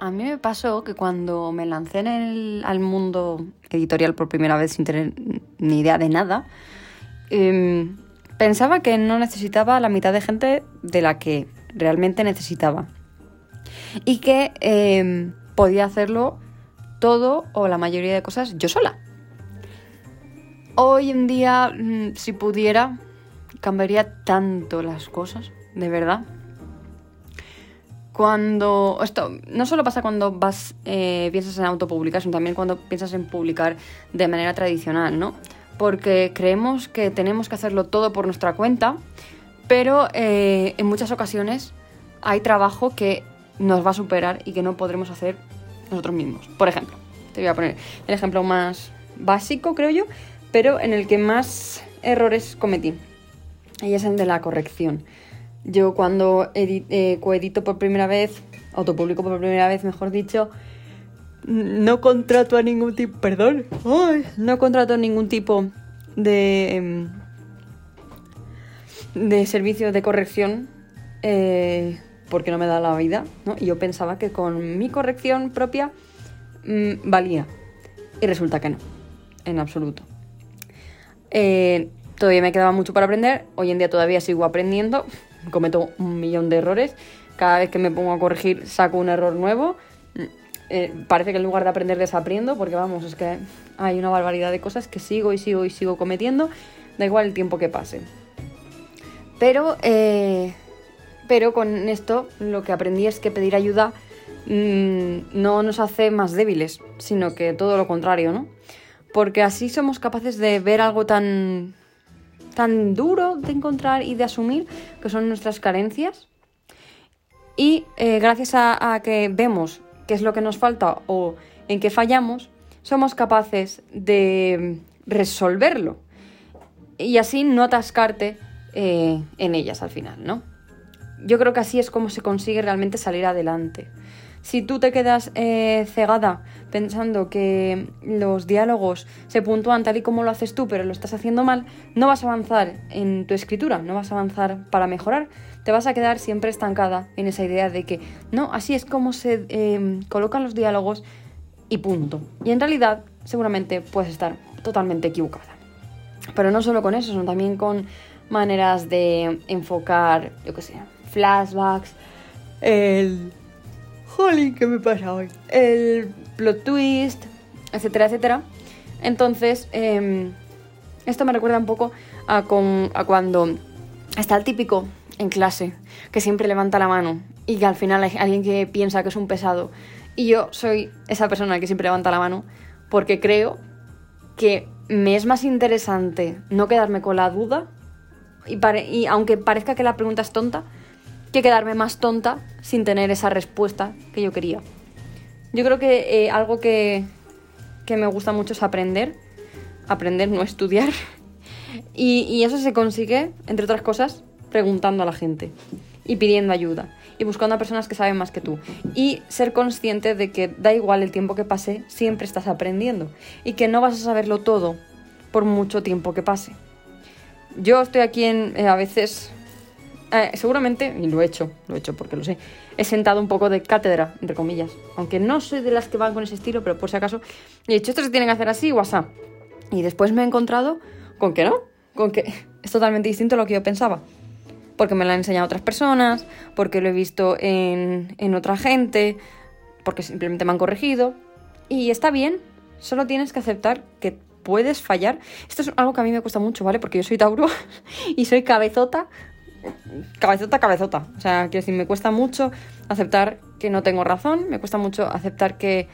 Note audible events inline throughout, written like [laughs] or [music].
A mí me pasó que cuando me lancé en el, al mundo editorial por primera vez sin tener ni idea de nada, em, pensaba que no necesitaba la mitad de gente de la que realmente necesitaba. Y que em, podía hacerlo todo o la mayoría de cosas yo sola. Hoy en día, mm, si pudiera, cambiaría tanto las cosas, de verdad. Cuando. Esto no solo pasa cuando vas. Eh, piensas en autopublicar, sino también cuando piensas en publicar de manera tradicional, ¿no? Porque creemos que tenemos que hacerlo todo por nuestra cuenta, pero eh, en muchas ocasiones hay trabajo que nos va a superar y que no podremos hacer nosotros mismos. Por ejemplo, te voy a poner el ejemplo más básico, creo yo, pero en el que más errores cometí. Y es el de la corrección. Yo cuando eh, coedito por primera vez, autopublico por primera vez, mejor dicho, no contrato a ningún tipo, perdón, no contrato a ningún tipo de, em, de servicio de corrección eh, porque no me da la vida, ¿no? Y yo pensaba que con mi corrección propia mm, valía. Y resulta que no, en absoluto. Eh, todavía me quedaba mucho para aprender, hoy en día todavía sigo aprendiendo, cometo un millón de errores. Cada vez que me pongo a corregir saco un error nuevo. Mm, eh, parece que en lugar de aprender desaprendo, porque vamos, es que hay una barbaridad de cosas que sigo y sigo y sigo cometiendo, da igual el tiempo que pase. Pero, eh, pero con esto lo que aprendí es que pedir ayuda mm, no nos hace más débiles, sino que todo lo contrario, ¿no? Porque así somos capaces de ver algo tan tan duro de encontrar y de asumir, que son nuestras carencias. Y eh, gracias a, que vemos qué es lo que nos falta o en qué fallamos, somos capaces de resolverlo. Y así no atascarte eh, en ellas al final, ¿no? Yo creo que así es como se consigue realmente salir adelante. Si tú te quedas eh, cegada pensando que los diálogos se puntúan tal y como lo haces tú, pero lo estás haciendo mal, no vas a avanzar en tu escritura, no vas a avanzar para mejorar, te vas a quedar siempre estancada en esa idea de que no, así es como se em, colocan los diálogos y punto. Y en realidad seguramente puedes estar totalmente equivocada. Pero no solo con eso, sino también con maneras de enfocar, yo qué sé, flashbacks, el jolín, ¿qué me pasa hoy? El plot twist, etcétera, etcétera. Entonces, em, esto me recuerda un poco a, a cuando está el típico en clase que siempre levanta la mano y que al final hay alguien que piensa que es un pesado. Y yo soy esa persona que siempre levanta la mano porque creo que me es más interesante no quedarme con la duda y, y aunque parezca que la pregunta es tonta, que quedarme más tonta sin tener esa respuesta que yo quería. Yo creo que eh, algo que, que, me gusta mucho es aprender, aprender, no estudiar. [laughs] Y, y eso se consigue, entre otras cosas, preguntando a la gente y pidiendo ayuda y buscando a personas que saben más que tú. Y ser consciente de que da igual el tiempo que pase, siempre estás aprendiendo y que no vas a saberlo todo por mucho tiempo que pase. Yo estoy aquí en, eh, a veces eh, seguramente, y lo he hecho, lo he hecho porque lo sé, he sentado un poco de cátedra, entre comillas. Aunque no soy de las que van con ese estilo, pero por si acaso, he dicho, esto se tiene que hacer así, WhatsApp. Y después me he encontrado con que no, con que [laughs] es totalmente distinto a lo que yo pensaba. Porque me lo han enseñado otras personas, porque lo he visto en, en otra gente, porque simplemente me han corregido. Y está bien, solo tienes que aceptar que puedes fallar. Esto es algo que a mí me cuesta mucho, ¿vale? Porque yo soy Tauro [laughs] y soy cabezota, cabezota, cabezota. O sea, quiero decir, me cuesta mucho aceptar que no tengo razón, me cuesta mucho aceptar que,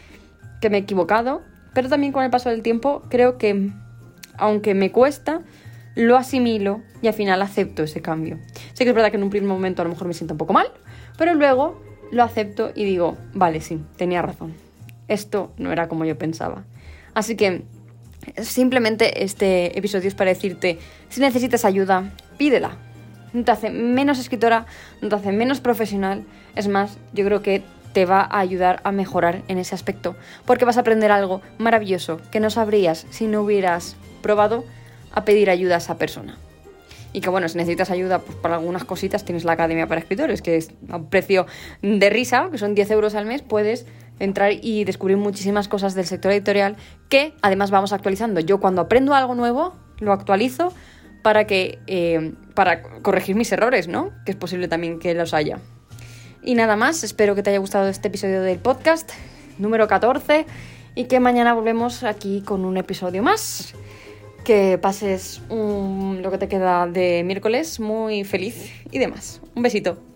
que me he equivocado, pero también con el paso del tiempo creo que, aunque me cuesta, lo asimilo y al final acepto ese cambio. Sé que es verdad que en un primer momento a lo mejor me siento un poco mal, pero luego lo acepto y digo, vale, sí, tenía razón. Esto no era como yo pensaba. Así que simplemente este episodio es para decirte, si necesitas ayuda, pídela no te hace menos escritora, no te hace menos profesional. Es más, yo creo que te va a ayudar a mejorar en ese aspecto, porque vas a aprender algo maravilloso que no sabrías si no hubieras probado a pedir ayuda a esa persona. y que bueno, si necesitas ayuda pues, para algunas cositas, tienes la Academia para Escritores, que es a un precio de risa, que son 10 euros al mes, puedes entrar y descubrir muchísimas cosas del sector editorial que además vamos actualizando. Yo cuando aprendo algo nuevo, lo actualizo para que eh, para corregir mis errores, ¿no? Que es posible también que los haya. Y nada más, espero que te haya gustado este episodio del podcast número 14 y que mañana volvemos aquí con un episodio más. Que pases lo que te queda de miércoles muy feliz y demás. Un besito.